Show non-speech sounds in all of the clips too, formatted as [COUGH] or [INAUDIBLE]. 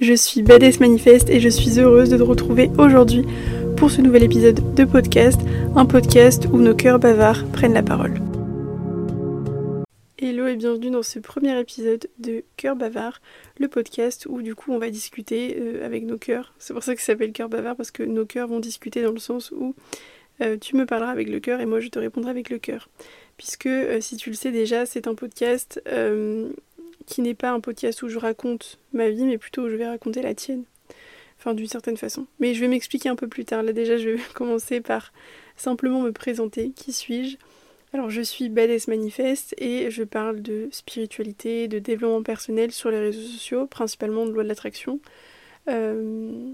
je suis Badass Manifest et je suis heureuse de te retrouver aujourd'hui pour ce nouvel épisode de podcast, un podcast où nos cœurs bavards prennent la parole. Hello et bienvenue dans ce premier épisode de Cœur bavard, le podcast où du coup on va discuter euh, avec nos cœurs. C'est pour ça que ça s'appelle Cœur bavard parce que nos cœurs vont discuter dans le sens où euh, tu me parleras avec le cœur et moi je te répondrai avec le cœur. Puisque euh, si tu le sais déjà, c'est un podcast qui n'est pas un podcast où je raconte ma vie, mais plutôt où je vais raconter la tienne. Enfin, d'une certaine façon. Mais je vais m'expliquer un peu plus tard. Là, déjà, je vais [LAUGHS] commencer par simplement me présenter. Qui suis-je? Alors, je suis Badass Manifest et je parle de spiritualité, de développement personnel sur les réseaux sociaux, principalement de loi de l'attraction. Euh,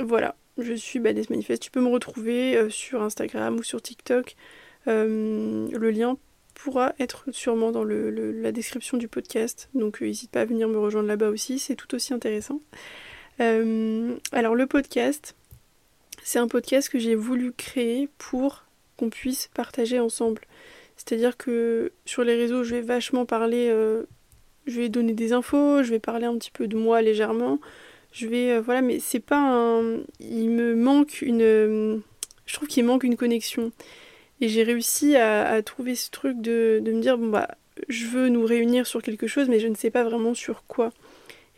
voilà, je suis Badass Manifest. Tu peux me retrouver euh, sur Instagram ou sur TikTok. Euh, le lien pourra être sûrement dans la description du podcast. Donc n'hésite pas à venir me rejoindre là-bas aussi, c'est tout aussi intéressant. Euh, alors le podcast, c'est un podcast que j'ai voulu créer pour qu'on puisse partager ensemble. C'est-à-dire que sur les réseaux, je vais vachement parler, euh, je vais donner des infos, je vais parler un petit peu de moi légèrement. Je vais, euh, voilà, mais c'est pas un. Il me manque une. Je trouve qu'il manque une connexion. Et j'ai réussi à, trouver ce truc de, me dire, bon bah, je veux nous réunir sur quelque chose, mais je ne sais pas vraiment sur quoi.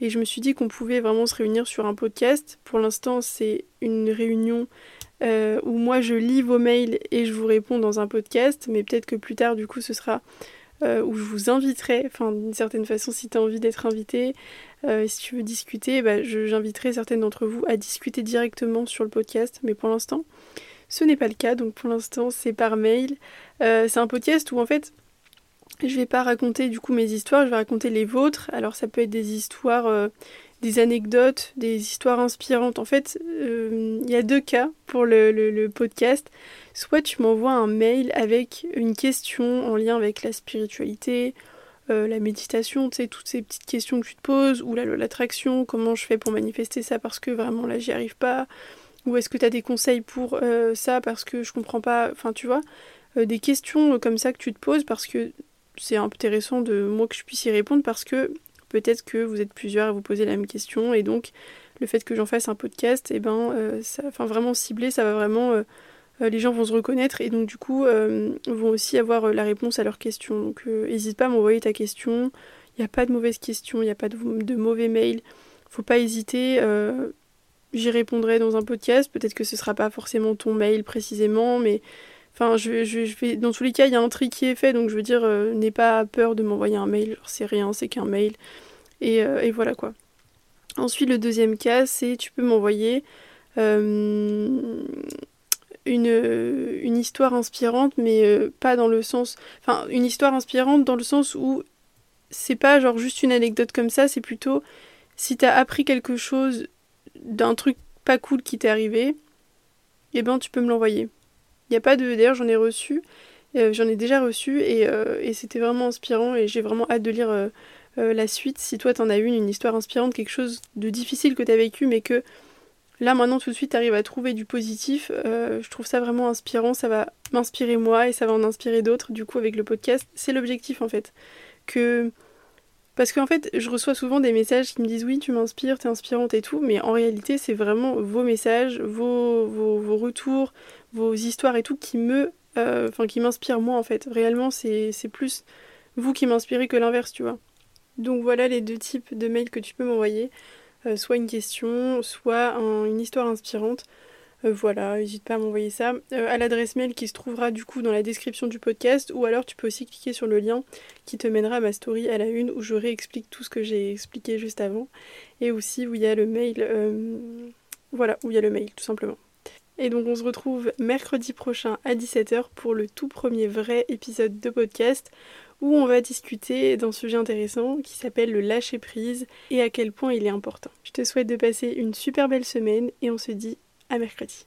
Et je me suis dit qu'on pouvait vraiment se réunir sur un podcast. Pour l'instant, c'est une réunion euh, où moi je lis vos mails et je vous réponds dans un podcast, mais peut-être que plus tard, du coup, ce sera euh, où je vous inviterai, enfin d'une certaine façon, si tu as envie d'être invité, euh, si tu veux discuter, bah, j'inviterai certaines d'entre vous à discuter directement sur le podcast, mais pour l'instant, ce n'est pas le cas, donc pour l'instant c'est par mail. Euh, c'est un podcast où en fait je vais pas raconter du coup mes histoires, je vais raconter les vôtres. Alors ça peut être des histoires, euh, des anecdotes, des histoires inspirantes. En fait, euh, il y a deux cas pour le, podcast. Soit tu m'envoies un mail avec une question en lien avec la spiritualité, la méditation, toutes ces petites questions que tu te poses, ou l'attraction, comment je fais pour manifester ça parce que vraiment là j'y arrive pas, ou est-ce que tu as des conseils pour euh, ça parce que je comprends pas, enfin tu vois, euh, des questions comme ça que tu te poses parce que c'est intéressant de moi que je puisse y répondre parce que peut-être que vous êtes plusieurs à vous poser la même question et donc le fait que j'en fasse un podcast, et eh ben, euh, ça, vraiment ciblé, ça va vraiment, les gens vont se reconnaître et donc du coup vont aussi avoir la réponse à leurs questions. Donc n'hésite pas à m'envoyer ta question. Il n'y a pas de mauvaise question, il n'y a pas de, mauvais mail. Faut pas hésiter j'y répondrai dans un podcast. Peut-être que ce sera pas forcément ton mail précisément, mais enfin, je, je, vais, dans tous les cas, il y a un tri qui est fait, donc je veux dire, euh, n'aie pas peur de m'envoyer un mail. C'est rien, c'est qu'un mail. Et, euh, et, voilà quoi. Ensuite, le deuxième cas, c'est tu peux m'envoyer euh, une, une, histoire inspirante, mais pas dans le sens. Enfin, une histoire inspirante dans le sens où c'est pas genre juste une anecdote comme ça, c'est plutôt si t'as appris quelque chose d'un truc pas cool qui t'est arrivé, eh ben tu peux me l'envoyer. Il n'y a pas de. D'ailleurs, j'en ai reçu, euh, j'en ai déjà reçu euh, et, c'était vraiment inspirant et j'ai vraiment hâte de lire euh, la suite. Si toi t'en as une, une histoire inspirante, quelque chose de difficile que t'as vécu, mais que là maintenant tout de suite t'arrives à trouver du positif, je trouve ça vraiment inspirant. Ça va m'inspirer moi et ça va en inspirer d'autres du coup avec le podcast. C'est l'objectif en fait. Que parce qu'en fait, je reçois souvent des messages qui me disent oui, tu m'inspires, t'es inspirante et tout, mais en réalité, c'est vraiment vos messages, vos, vos, retours, vos histoires et tout qui me, euh, m'inspirent moi en fait. Réellement, c'est plus vous qui m'inspirez que l'inverse, tu vois. Donc voilà les deux types de mails que tu peux m'envoyer, euh, soit une question, soit une histoire inspirante. Euh, voilà, n'hésite pas à m'envoyer ça euh, à l'adresse mail qui se trouvera du coup dans la description du podcast ou alors tu peux aussi cliquer sur le lien qui te mènera à ma story à la une où je réexplique tout ce que j'ai expliqué juste avant et aussi où il y a le mail euh, voilà, où il y a le mail tout simplement. Et donc on se retrouve mercredi prochain à 17h pour le tout premier vrai épisode de podcast où on va discuter d'un sujet intéressant qui s'appelle le lâcher prise et à quel point il est important. Je te souhaite de passer une super belle semaine et on se dit à mercredi.